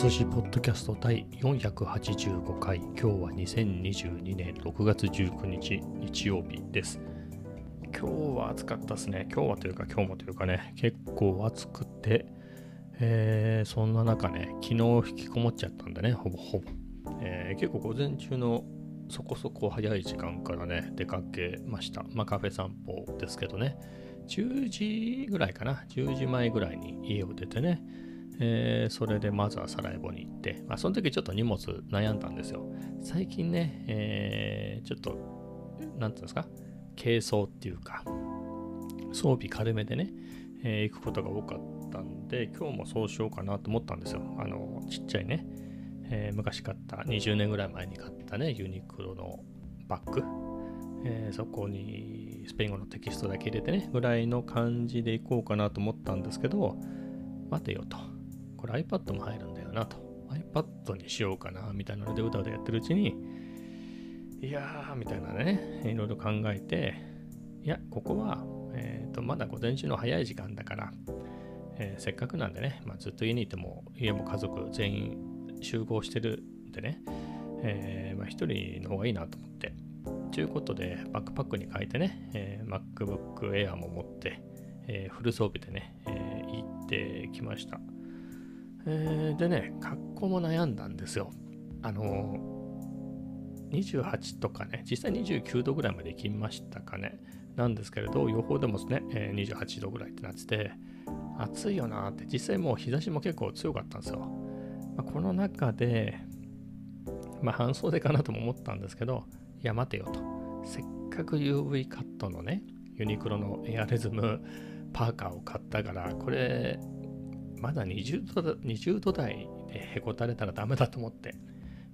寿司ポッドキャスト第485回。今日は2022年6月19日日曜日です。今日は暑かったですね。今日はというか今日もというかね。結構暑くて、えー、そんな中ね昨日引きこもっちゃったんでね。ほぼほぼ、えー、結構午前中のそこそこ早い時間からね出かけました。まあカフェ散歩ですけどね。10時ぐらいかな。10時前ぐらいに家を出てね。えー、それでまずはサラエボに行って、まあ、その時ちょっと荷物悩んだんですよ。最近ね、えー、ちょっと、なんていうんですか、軽装っていうか、装備軽めでね、えー、行くことが多かったんで、今日もそうしようかなと思ったんですよ。あの、ちっちゃいね、えー、昔買った、20年ぐらい前に買ったね、ユニクロのバッグ、えー、そこにスペイン語のテキストだけ入れてね、ぐらいの感じで行こうかなと思ったんですけど、待てよと。これ iPad も入るんだよなと。iPad にしようかなみたいなのでうだうだやってるうちに、いやーみたいなね、いろいろ考えて、いや、ここは、えーと、まだ午前中の早い時間だから、えー、せっかくなんでね、まあ、ずっと家にいても、家も家族全員集合してるんでね、えー、まあ、人の方がいいなと思って、ということで、バックパックに変えてね、えー、MacBook Air も持って、え、フル装備でね、え、行ってきました。えー、でね、格好も悩んだんですよ。あのー、28とかね、実際29度ぐらいまで行きましたかね。なんですけれど、予報でもね、えー、28度ぐらいってなってて、暑いよなって、実際もう日差しも結構強かったんですよ。まあ、この中で、まあ半袖かなとも思ったんですけど、いや待てよと。せっかく UV カットのね、ユニクロのエアレズムパーカーを買ったから、これまだ20度 ,20 度台でへこたれたらダメだと思って、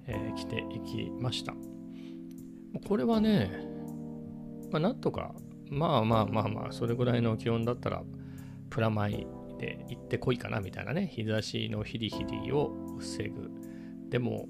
えー、着ていきました。これはね、まあ、なんとか、まあまあまあまあ、それぐらいの気温だったら、プラマイで行ってこいかなみたいなね、日差しのヒリヒリを防ぐ。でも、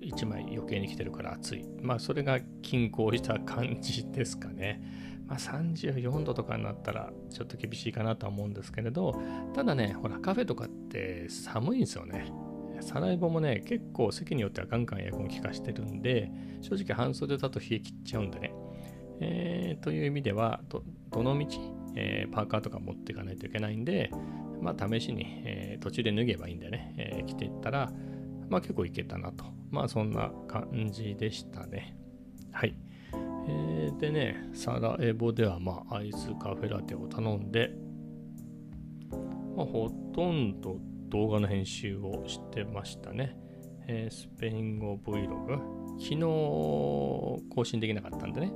1枚余計に来てるから暑い。まあ、それが均衡した感じですかね。まあ、34度とかになったらちょっと厳しいかなとは思うんですけれど、ただね、ほら、カフェとかって寒いんですよね。サライボもね、結構席によってはガンガンエアコン効かしてるんで、正直半袖だと冷え切っちゃうんでね。えー、という意味では、どのみち、えー、パーカーとか持っていかないといけないんで、まあ試しに、えー、途中で脱げばいいんでね、えー、着ていったら、まあ結構いけたなと。まあそんな感じでしたね。はい。えー、でね、サラエボでは、まあ、アイスカフェラテを頼んで、まあ、ほとんど動画の編集をしてましたね。えー、スペイン語 Vlog。昨日更新できなかったんでね、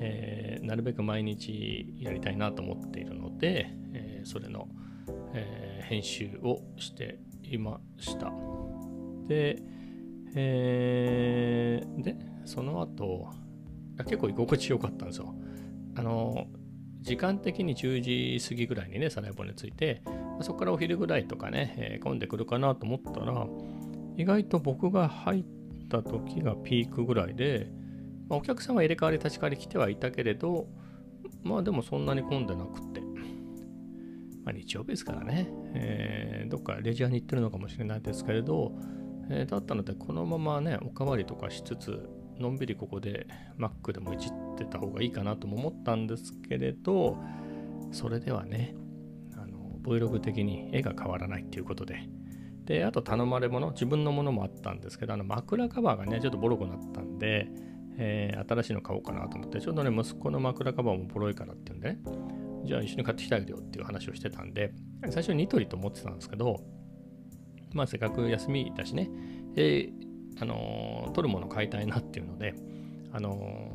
えー、なるべく毎日やりたいなと思っているので、えー、それの、え編集をしていました。で、えで、その後、結構居心地よかったんですよ。あの、時間的に10時過ぎぐらいにね、サラエボに着いて、そこからお昼ぐらいとかね、えー、混んでくるかなと思ったら、意外と僕が入った時がピークぐらいで、まあ、お客さんは入れ替わり立ち替わり来てはいたけれど、まあでもそんなに混んでなくて、まあ、日曜日ですからね、えー、どっかレジャーに行ってるのかもしれないですけれど、えー、だったので、このままね、おかわりとかしつつ、のんびりここで Mac でもいじってた方がいいかなとも思ったんですけれど、それではね、あの Vlog 的に絵が変わらないっていうことで、で、あと頼まれ物、自分のものもあったんですけど、あの枕カバーがね、ちょっとボロくなったんで、えー、新しいの買おうかなと思って、ちょうどね、息子の枕カバーもボロいからっていうんでね、じゃあ一緒に買ってきてあげるよっていう話をしてたんで、最初ニトリと思ってたんですけど、まあせっかく休みだしね、えー、あの取るもの買いたいなっていうので、あの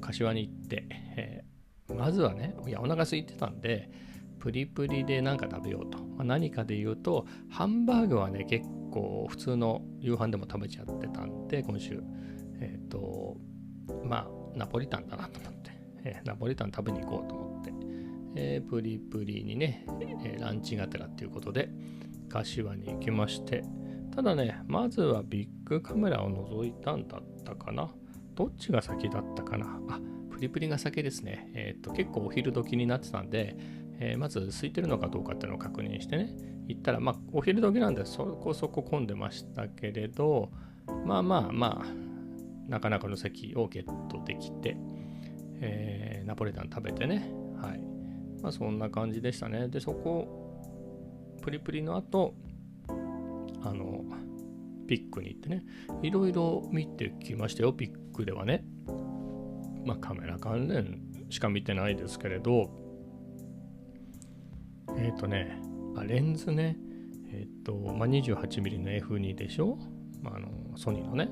柏に行って、えー、まずはね、いや、お腹空いてたんで、プリプリで何か食べようと。まあ、何かで言うと、ハンバーグはね、結構普通の夕飯でも食べちゃってたんで、今週、えっ、ー、と、まあ、ナポリタンだなと思って、えー、ナポリタン食べに行こうと思って、えー、プリプリにね、えランチがてらっていうことで、柏に行きまして、ただね、まずはビッグカメラを覗いたんだったかな。どっちが先だったかな。あ、プリプリが先ですね。えっ、と、結構お昼時になってたんで、えー、まず空いてるのかどうかっていうのを確認してね、行ったら、まあ、お昼時なんでそこそこ混んでましたけれど、まあまあまあ、なかなかの席をゲットできて、えー、ナポリタン食べてね、はい。まあ、そんな感じでしたね。で、そこ、プリプリの後、あの、ピックに行ってね、いろいろ見てきましたよ、ピックではね。まあ、カメラ関連しか見てないですけれど、えっ、ー、とね、あレンズね、えっ、ー、と、まあ、28mm の F2 でしょ、まあ、あのソニーのね。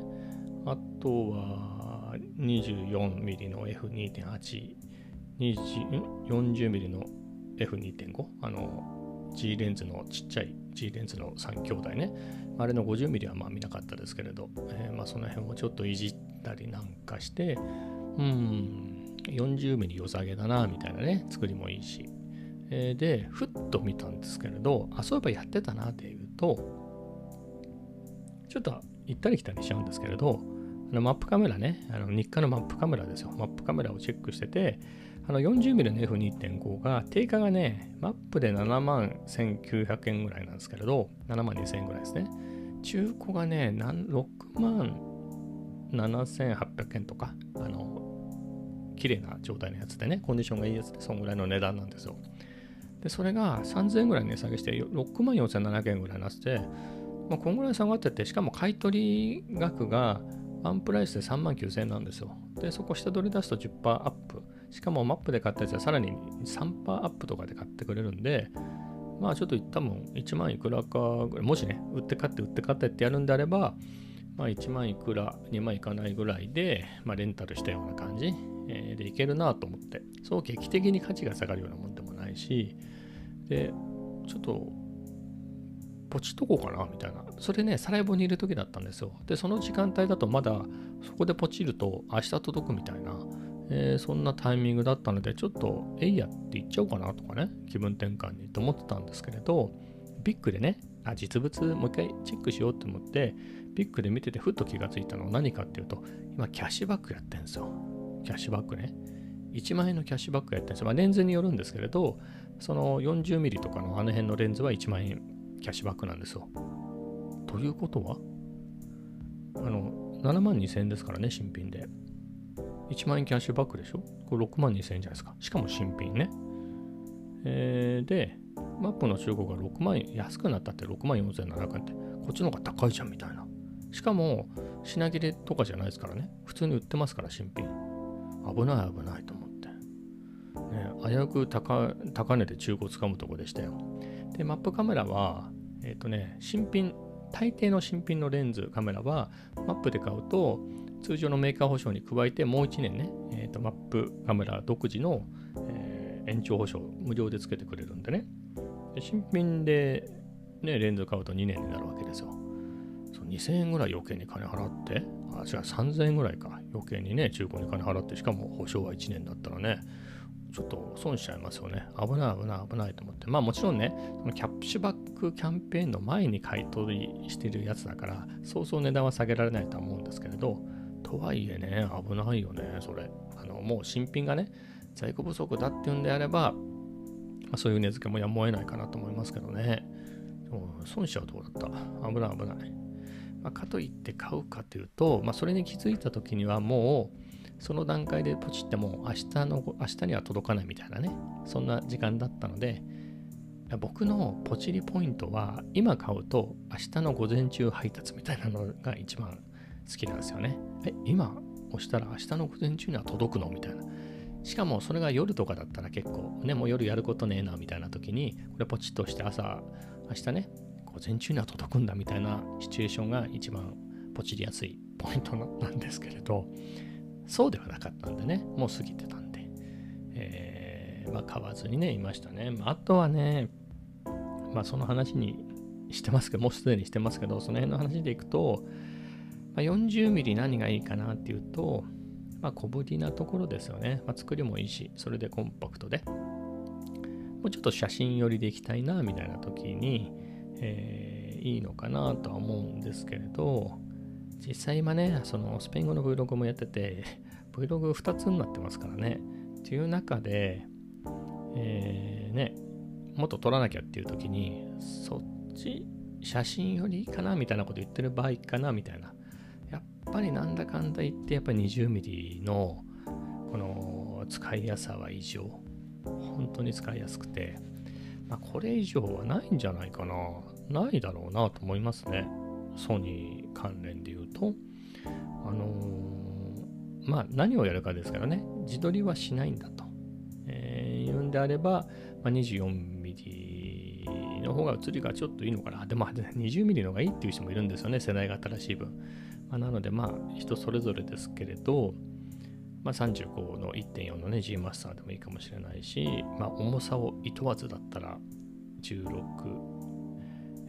あとは 24mm の F2.8、40mm の F2.5、あの G レンズのちっちゃい G レンズの3兄弟ね。あれの 50mm はまあ見なかったですけれど、えー、まあその辺をちょっといじったりなんかして、うん、40ミリ良さげだな、みたいなね、作りもいいし。えー、で、ふっと見たんですけれど、あ、そういえばやってたなっていうと、ちょっと行ったり来たりしちゃうんですけれど、あのマップカメラね、あの日課のマップカメラですよ。マップカメラをチェックしてて、あの 40mm の F2.5 が定価がね、マップで7万1900円ぐらいなんですけれど、7万2000円ぐらいですね。中古がね、6万7800円とか、あの、綺麗な状態のやつでね、コンディションがいいやつで、そんぐらいの値段なんですよ。で、それが3000円ぐらい値下げして、6万4700円ぐらいになってて、まあ、こんぐらい下がってて、しかも買取額がワンプライスで3万9000円なんですよ。で、そこ下取り出すと10%アップ。しかもマップで買ったやつはさらに3%アップとかで買ってくれるんで、まあちょっと多分1万いくらかぐらい、もしね、売って買って売って買ってってやるんであれば、まあ1万いくら、2万いかないぐらいで、まあレンタルしたような感じ。えでいけるなと思って、そう劇的に価値が下がるようなもんでもないし、で、ちょっと、ポチっとこうかなみたいな。それね、サラエボにいる時だったんですよ。で、その時間帯だとまだそこでポチると明日届くみたいな、えー、そんなタイミングだったので、ちょっと、えいやって言っちゃおうかなとかね、気分転換にと思ってたんですけれど、ビッグでね、あ、実物もう一回チェックしようと思って、ビッグで見ててふっと気がついたのは何かっていうと、今キャッシュバックやってんですよ。キャッシュバックね。1万円のキャッシュバックやってるんですよ。まあ、レンズによるんですけれど、その 40mm とかのあの辺のレンズは1万円キャッシュバックなんですよ。ということはあの、7万2000円ですからね、新品で。1万円キャッシュバックでしょ？これ6万2000円じゃないですか。しかも新品ね。えー、で、マップの中古が6万円、安くなったって6万4700円って、こっちの方が高いじゃんみたいな。しかも、品切れとかじゃないですからね。普通に売ってますから、新品。危ない危ないと思って。ね、危うく高高値で中古つかむとこでしたよ。で、マップカメラは、えっ、ー、とね、新品、大抵の新品のレンズカメラは、マップで買うと、通常のメーカー保証に加えて、もう1年ね、えーと、マップカメラ独自の、えー、延長保証、無料でつけてくれるんでね。で新品で、ね、レンズ買うと2年になるわけですよ。そ2000円ぐらい余計に金払って、あ、違う、3000円ぐらいか。余計にね、中古に金払って、しかも保証は1年だったらね、ちょっと損しちゃいますよね。危ない危ない危ないと思って。まあもちろんね、そのキャッシュバックキャンペーンの前に買い取りしてるやつだから、そうそう値段は下げられないとは思うんですけれど、とはいえね、危ないよね、それ。あの、もう新品がね、在庫不足だっていうんであれば、まあ、そういう値付けもやむを得ないかなと思いますけどね。でも損しちゃうとこだった。危ない危ない。まあ、かといって買うかというと、まあ、それに気づいた時にはもうその段階でポチっても明日の明日には届かないみたいなねそんな時間だったので僕のポチリポイントは今買うと明日の午前中配達みたいなのが一番好きなんですよね。え、今押したら明日の午前中には届くのみたいな。しかもそれが夜とかだったら結構ね、もう夜やることねえなみたいな時に、これポチッとして朝、明日ね、午前中には届くんだみたいなシチュエーションが一番ポチりやすいポイントなんですけれど、そうではなかったんでね、もう過ぎてたんで、えー、まあ買わずにね、いましたね。あとはね、まあその話にしてますけど、もうすでにしてますけど、その辺の話でいくと、まあ、40ミリ何がいいかなっていうと、まあ小ぶりなところですよね。まあ作りもいいし、それでコンパクトで、もうちょっと写真寄りでいきたいな、みたいな時に、えー、いいのかなとは思うんですけれど、実際今ね、そのスペイン語の Vlog もやってて、Vlog2 つになってますからね。っていう中で、えー、ね、もっと撮らなきゃっていう時に、そっち写真よりいいかなみたいなこと言ってる場合かなみたいな。やっぱりなんだかんだ言ってやっぱり 20mm のこの使いやすさは異常。本当に使いやすくて、まあ、これ以上はないんじゃないかな。ないだろうなと思いますね。ソニー関連で言うと。あのー、まあ何をやるかですからね。自撮りはしないんだと。えー、言うんであれば、まあ、24mm の方が映りがちょっといいのかな。でも 20mm の方がいいっていう人もいるんですよね。世代が新しい分。まあ、なのでまあ人それぞれですけれど、まあ、35の1.4のね G マスターでもいいかもしれないし、まあ、重さをいとわずだったら16、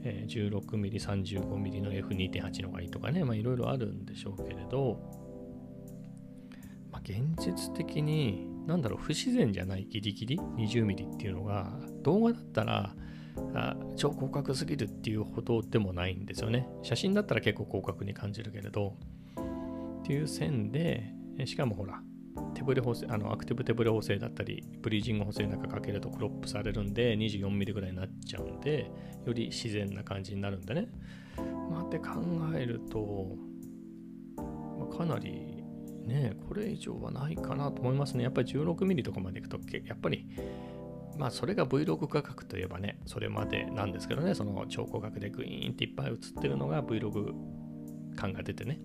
え、16mm、35mm の F2.8 の方がいいとかね、いろいろあるんでしょうけれど、まあ、現実的に、なんだろう、不自然じゃないギリギリ 20mm っていうのが、動画だったら、あ超広角すぎるっていうほどでもないんですよね。写真だったら結構広角に感じるけれど、っていう線で、しかもほら、ブレ補正、あのアクティブ手ブレ補正だったり、ブリージング補正なんかかけるとクロップされるんで、24ミリぐらいになっちゃうんで、より自然な感じになるんでね。まあ、って考えると、まあ、かなりね、これ以上はないかなと思いますね。やっぱり16ミリとかまでいくと、やっぱり、まあそれが Vlog 価格といえばね、それまでなんですけどね、その超広角でグイーンっていっぱい映ってるのが Vlog 感が出てね。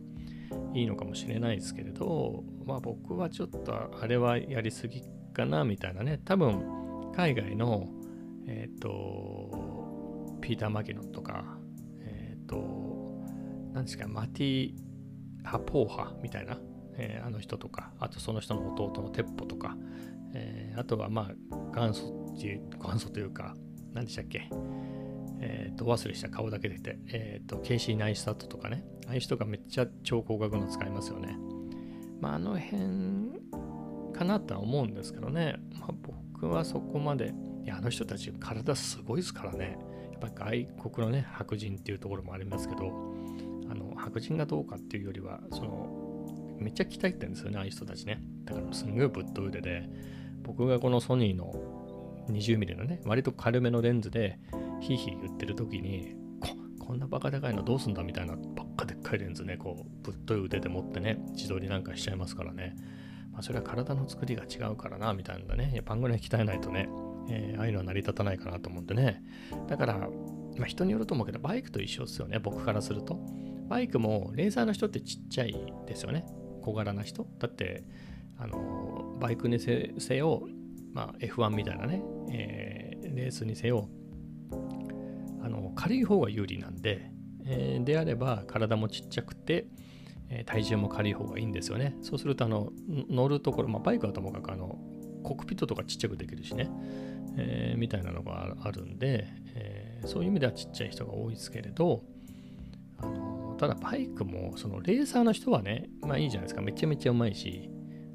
いいのかもしれないですけれど、まあ僕はちょっとあれはやりすぎかなみたいなね、多分海外の、えっ、ー、と、ピーター・マギノンとか、えっ、ー、と、何ですか、マッティ・ハポヤみたいな、えー、あの人とか、あとその人の弟のテッポとか、え、あとはまあ元祖っていう、元祖というか、何でしたっけ、え、ー、と、忘れした顔だけ出て、えっ、ー、と、ケイシー・ナイスタットとかね、ああいう人がめっちゃ超高額の使いますよね。まあ、あの辺かなとは思うんですけどね、まあ、僕はそこまで、いや、あの人たち体すごいですからね、やっぱ外国のね、白人っていうところもありますけど、あの白人がどうかっていうよりは、その、めっちゃ鍛えてるんですよね、ああいう人たちね。だからすんごいぶっと腕で、僕がこのソニーの 20mm のね、割と軽めのレンズで、ヒーヒー言ってる時に、こんなバカでかいのどうすんだみたいなばっかでっかいレンズね、こう、ぶっとい腕で持ってね、自撮りなんかしちゃいますからね。まあ、それは体の作りが違うからな、みたいなね。パンぐらい鍛えないとね、えー、ああいうのは成り立たないかなと思うんでね。だから、まあ、人によると思うけど、バイクと一緒ですよね、僕からすると。バイクも、レーザーの人ってちっちゃいですよね。小柄な人。だって、あの、バイクにせよ、まあ、F1 みたいなね、えー、レースにせよ、あの軽い方が有利なんで、えー、であれば体もちっちゃくて、えー、体重も軽い方がいいんですよね。そうするとあの乗るところ、まあ、バイクはともかくあのコックピットとかちっちゃくできるしね、えー、みたいなのがあるんで、え、そういう意味ではちっちゃい人が多いですけれど、あのただバイクもそのレーサーの人はね、まあいいじゃないですか、めちゃめちゃうまいし、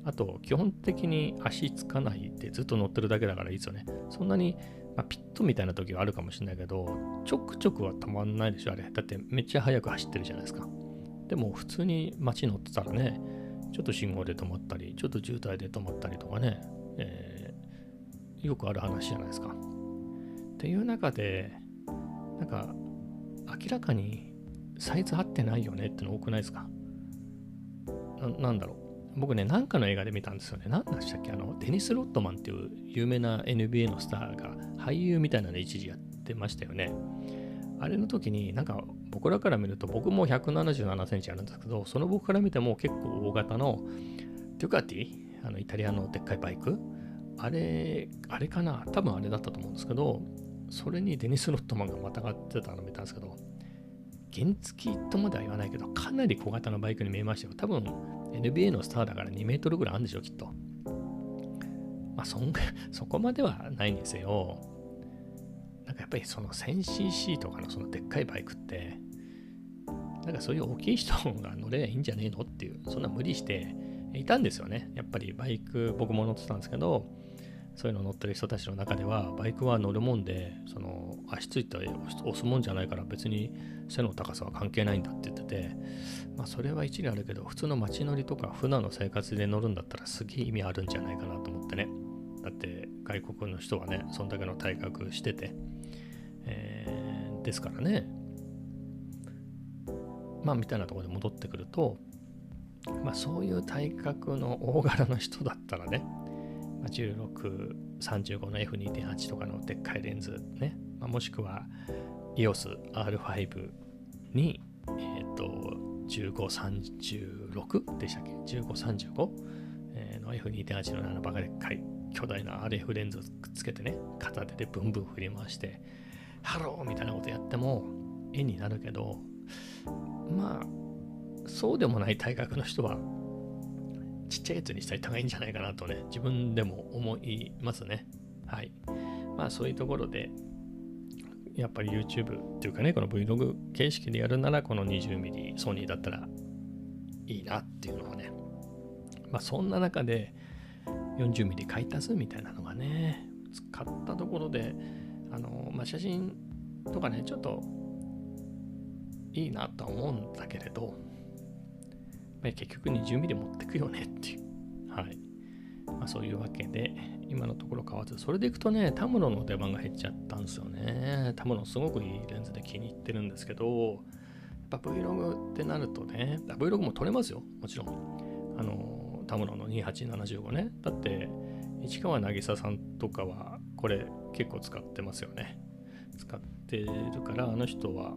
あと基本的に足つかないでずっと乗ってるだけだからいいですよね。そんなにまあ、ピットみたいな時はあるかもしれないけど、ちょくちょくはたまんないでしょ、あれ。だってめっちゃ速く走ってるじゃないですか。でも普通に街乗ってたらね、ちょっと信号で止まったり、ちょっと渋滞で止まったりとかね、えー、よくある話じゃないですか。っていう中で、なんか明らかにサイズ合ってないよねっての多くないですか？なんだろう。僕ね、なんかの映画で見たんですよね。何でしたっけあの、デニス・ロットマンっていう有名な NBA のスターが俳優みたいなの一時やってましたよね。あれの時になんか僕らから見ると僕も177センチあるんですけど、その僕から見ても結構大型のデュカティ、あのイタリアのでっかいバイク、あれ、あれかな？多分あれだったと思うんですけど、それにデニス・ロットマンがまたがってたの見たんですけど、原付とまでは言わないけど、かなり小型のバイクに見えましたよ。多分 NBA のスターだから2メートルぐらいあるんでしょ、きっと。まあそん、そこまではないにせよ、なんかやっぱりその 1000cc とかのそのでっかいバイクって、なんかそういう大きい人が乗ればいいんじゃねえのっていう、そんな無理していたんですよね。やっぱりバイク、僕も乗ってたんですけど、そういうの乗ってる人たちの中では、バイクは乗るもんで、その足ついて押すもんじゃないから別に背の高さは関係ないんだって言ってて、まあそれは一理あるけど、普通の街乗りとか普段の生活で乗るんだったらすげえ意味あるんじゃないかなと思ってね。だって外国の人はね、そんだけの体格してて、えー、ですからね。まあみたいなところで戻ってくると、まあそういう体格の大柄の人だったらね、16、35の F2.8 とかのでっかいレンズね、まあ、もしくは EOS R5 に、えっ、ー、と、1536でしたっけ ?1535、え、の F2.8 の7バカでっかい巨大な RF レンズをくっつけてね、片手でブンブン振り回して、ハローみたいなことやっても絵になるけど、まあ、そうでもない体格の人は、ちっちゃいやつにした方がいいんじゃないかなとね、自分でも思いますね。はい。まあ、そういうところで、やっぱり YouTube っていうかね、この Vlog 形式でやるなら、この 20mm ソニーだったらいいなっていうのはね、まあ、そんな中で 40mm 買い足すみたいなのがね、使ったところで、あの、まあ、写真とかね、ちょっといいなとは思うんだけれど、まあ、結局 20mm 持ってくよねっていう。はい。まあ、そういうわけで、今のところ買わず、それでいくとね、タムロの出番が減っちゃったんですよね。タムロすごくいいレンズで気に入ってるんですけど、やっぱ Vlog ってなるとね、Vlog も撮れますよ、もちろん。あの、タムロの2875ね。だって、市川渚さんとかは、これ結構使ってますよね。使ってるから、あの人は、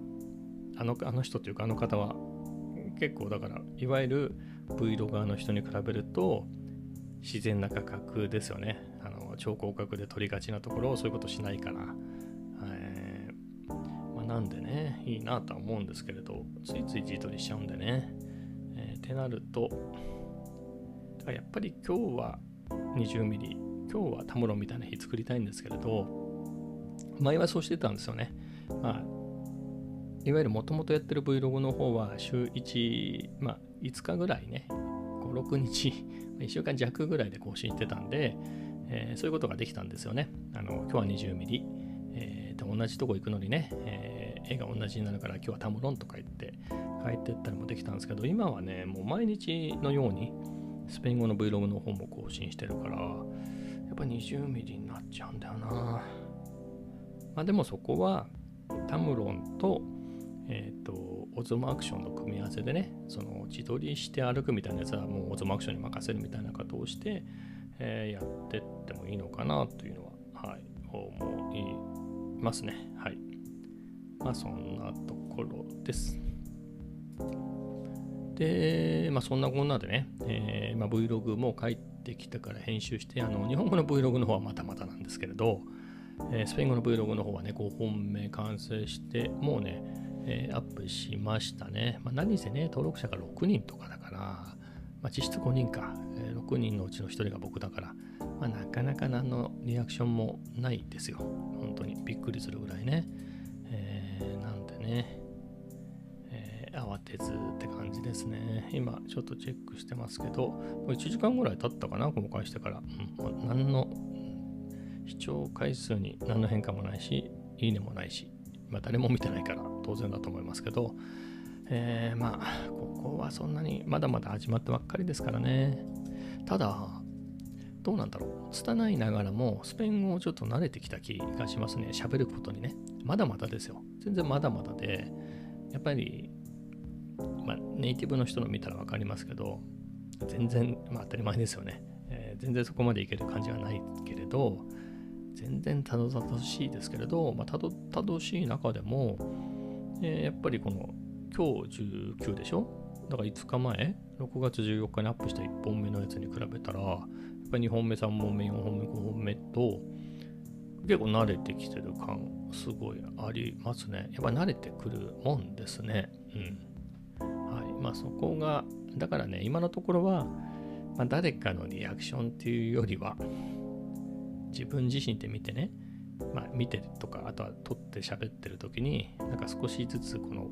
あのあの人というかあの方は結構だからいわゆる Vlog 側の人に比べると自然な価格ですよね。あの超広角で撮りがちなところをそういうことしないから、えー、まあ、なんでねいいなとは思うんですけれどついつい自撮りしちゃうんでね、えー、ってなるとやっぱり今日は 20mm 今日はタムロみたいな日作りたいんですけれど前はそうしてたんですよね。まあいわゆるもともとやってる Vlog の方は週1、まあ、5日ぐらいね、5、6日、1週間弱ぐらいで更新してたんで、えー、そういうことができたんですよね。あの今日は 20mm、えー、で同じとこ行くのにね、えー、絵が同じになるから今日はタムロンとか言って帰ってったりもできたんですけど、今はね、もう毎日のようにスペイン語の Vlog の方も更新してるから、やっぱ 20mm になっちゃうんだよな。まあでもそこはタムロンとえっ、ー、と、オズモアクションの組み合わせでね、その自撮りして歩くみたいなやつはもうオズモアクションに任せるみたいなことをして、えー、やってってもいいのかなというのは、はい、思いますね。はい。まあそんなところです。で、まあそんなこんなでね、えーまあ、Vlog も帰ってきてから編集して、あの日本語の Vlog の方はまたまたなんですけれど、えー、スペイン語の Vlog の方はね、5本目完成して、もうね、えー、アップしましたね。まあ、何せね、登録者が6人とかだから、まあ、実質5人か、えー、6人のうちの1人が僕だから、まあ、なかなか何のリアクションもないですよ。本当にびっくりするぐらいね。えー、なんでね、え、慌てずって感じですね。今ちょっとチェックしてますけど、もう1時間ぐらい経ったかな、公開してから。うん、何の視聴回数に何の変化もないし、いいねもないし、まあ、誰も見てないから当然だと思いますけど、えー、まあここはそんなにまだまだ始まったばっかりですからね。ただどうなんだろう。拙いながらもスペイン語をちょっと慣れてきた気がしますね。喋ることにね。まだまだですよ。全然まだまだでやっぱり、まあ、ネイティブの人の見たら分かりますけど全然、まあ、当たり前ですよね、えー、全然そこまでいける感じはないけれど全然たどたどしいですけれど、まあ、たどたどしい中でも、え、やっぱりこの今日19でしょ？だから5日前、6月14日にアップした1本目のやつに比べたら、やっぱり2本目、3本目、4本目、5本目と、結構慣れてきてる感、すごいありますね。やっぱ慣れてくるもんですね。うん。はい。まあそこが、だからね、今のところは、まあ、誰かのリアクションっていうよりは、自分自身で見てね、まあ、見てとか、あとは撮って喋ってる時に、なんか少しずつこの、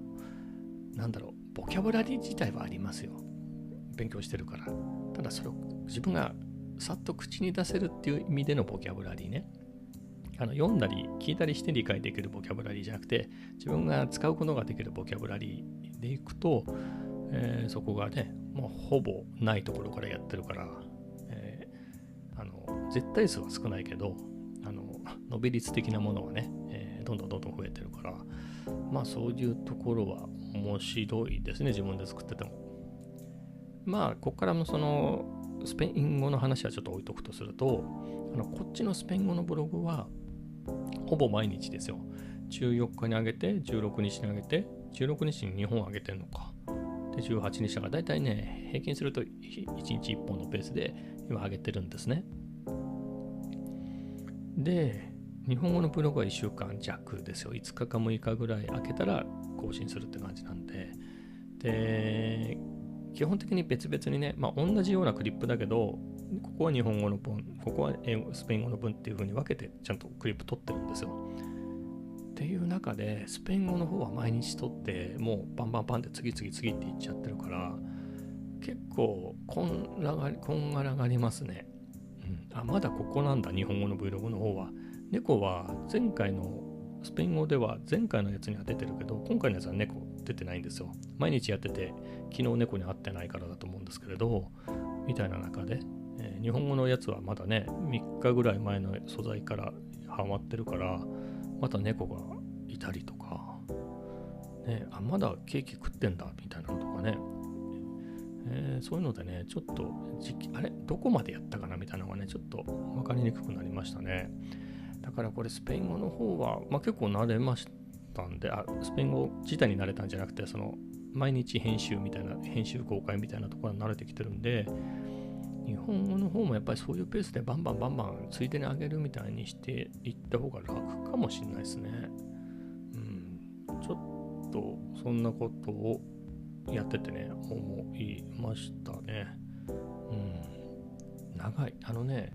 なんだろう、ボキャブラリー自体はありますよ。勉強してるから。ただそれを自分がさっと口に出せるっていう意味でのボキャブラリーね。あの読んだり聞いたりして理解できるボキャブラリーじゃなくて、自分が使うことができるボキャブラリーでいくと、えー、そこがね、もうほぼないところからやってるからえ。あの、絶対数は少ないけど、伸び率的なものはね、えー、どんどんどんどん増えてるから、まあそういうところは面白いですね、自分で作ってても。まあ、ここからのそのスペイン語の話はちょっと置いとくとすると、あのこっちのスペイン語のブログは、ほぼ毎日ですよ。14日に上げて、16日に上げて、16日に2本上げてんのか。で、18日だから、だいたいね、平均すると1日1本のペースで今上げてるんですね。で、日本語のブログは1週間弱ですよ。5日か6日ぐらい空けたら更新するって感じなんで。で、基本的に別々にね、まあ、同じようなクリップだけど、ここは日本語の文、ここは英語スペイン語の文っていう風に分けてちゃんとクリップ取ってるんですよ。っていう中で、スペイン語の方は毎日取って、もうバンバンバンって次々次っていっちゃってるから、結構こんらがこんがらがりますね。あ、まだここなんだ、日本語の Vlog の方は。猫は前回のスペイン語では前回のやつには出てるけど、今回のやつは猫出てないんですよ。毎日やってて、昨日猫に会ってないからだと思うんですけれど、みたいな中で、えー、日本語のやつはまだね、3日ぐらい前の素材からハマってるから、また猫がいたりとか、ね、あ、まだケーキ食ってんだ、みたいなのとかね、えー、そういうのでね、ちょっと時期、あれ？どこまでやったかなみたいなのがね、ちょっと分かりにくくなりましたね。だからこれスペイン語の方は、まあ、結構慣れましたんであ、スペイン語自体に慣れたんじゃなくて、その毎日編集みたいな、編集公開みたいなところに慣れてきてるんで、日本語の方もやっぱりそういうペースでバンバンバンバンついでにあげるみたいにしていった方が楽かもしれないですね。うん、ちょっとそんなことをやっててね、思いましたね。うん、長い。あのね、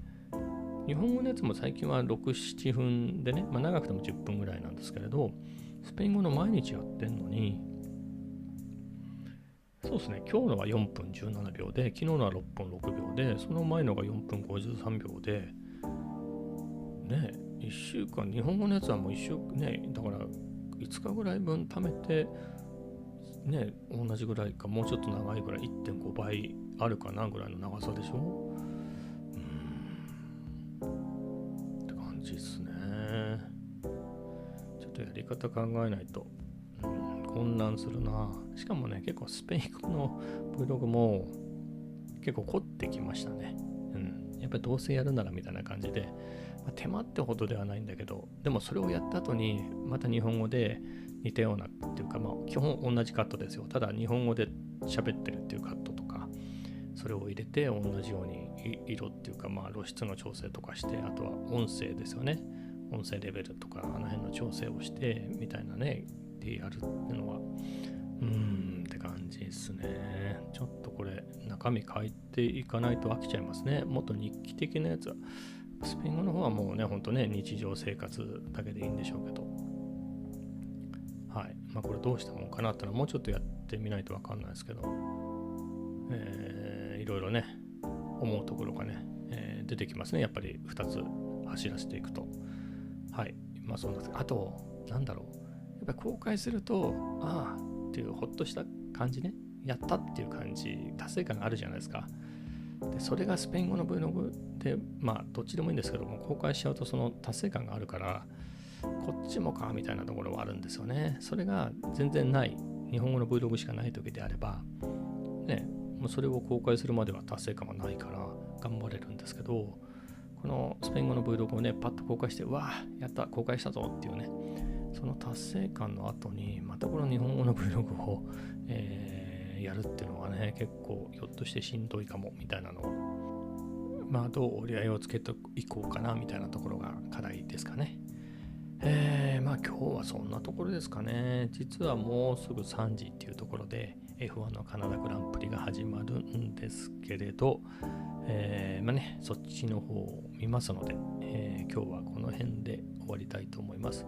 日本語のやつも最近は6、7分でね、まあ、長くても10分ぐらいなんですけれど、スペイン語の毎日やってんのに、そうですね、今日のは4分17秒で、昨日のは6分6秒で、その前のが4分53秒で、ね、1週間、日本語のやつはもう1週間、ね、だから5日ぐらい分貯めて、ね、同じぐらいか、もうちょっと長いぐらい、1.5倍あるかなぐらいの長さでしょ？うんって感じですね。ちょっとやり方考えないと、うん、混乱するな。しかもね、結構スペイン語の Vlog も結構凝ってきましたね。うん。やっぱりどうせやるならみたいな感じで、まあ、手間ってほどではないんだけど、でもそれをやった後に、また日本語で似たようなっていうか、まあ、基本同じカットですよ。ただ日本語で喋ってるっていうカットとか、それを入れて同じように色っていうか、まあ、露出の調整とかして、あとは音声ですよね。音声レベルとか、あの辺の調整をして、みたいなね、でやるっていうのは、うーんって感じですね。ちょっとこれ、中身変えていかないと飽きちゃいますね。もっと日記的なやつは、スペイン語の方はもうね、ほんとね、日常生活だけでいいんでしょうけど。まあ、これどうしたもんかなってのは、もうちょっとやってみないとわかんないですけど、えー、いろいろね、思うところがね、えー、出てきますね。やっぱり2つ走らせていくと。はい。まあそんな、あと、なんだろう。やっぱり公開すると、ああっていうほっとした感じね。やったっていう感じ、達成感があるじゃないですか。でそれがスペイン語の Vlog で、まあどっちでもいいんですけども、公開しちゃうとその達成感があるから、こっちもかみたいなところはあるんですよね。それが全然ない、日本語の Vlog しかない時であれば、ね、もうそれを公開するまでは達成感がないから頑張れるんですけど、このスペイン語の Vlog をね、パッと公開して、うわあ、やった、公開したぞっていうね、その達成感の後に、またこの日本語の Vlog を、えー、やるっていうのはね、結構ひょっとしてしんどいかもみたいなの。を、まあどう折り合いをつけていこうかなみたいなところが課題ですかね。えー、まあ今日はそんなところですかね。実はもうすぐ3時っていうところで F1 のカナダグランプリが始まるんですけれど、えー、まあね、そっちの方を見ますので、えー、今日はこの辺で終わりたいと思います。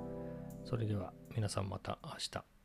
それでは皆さんまた明日。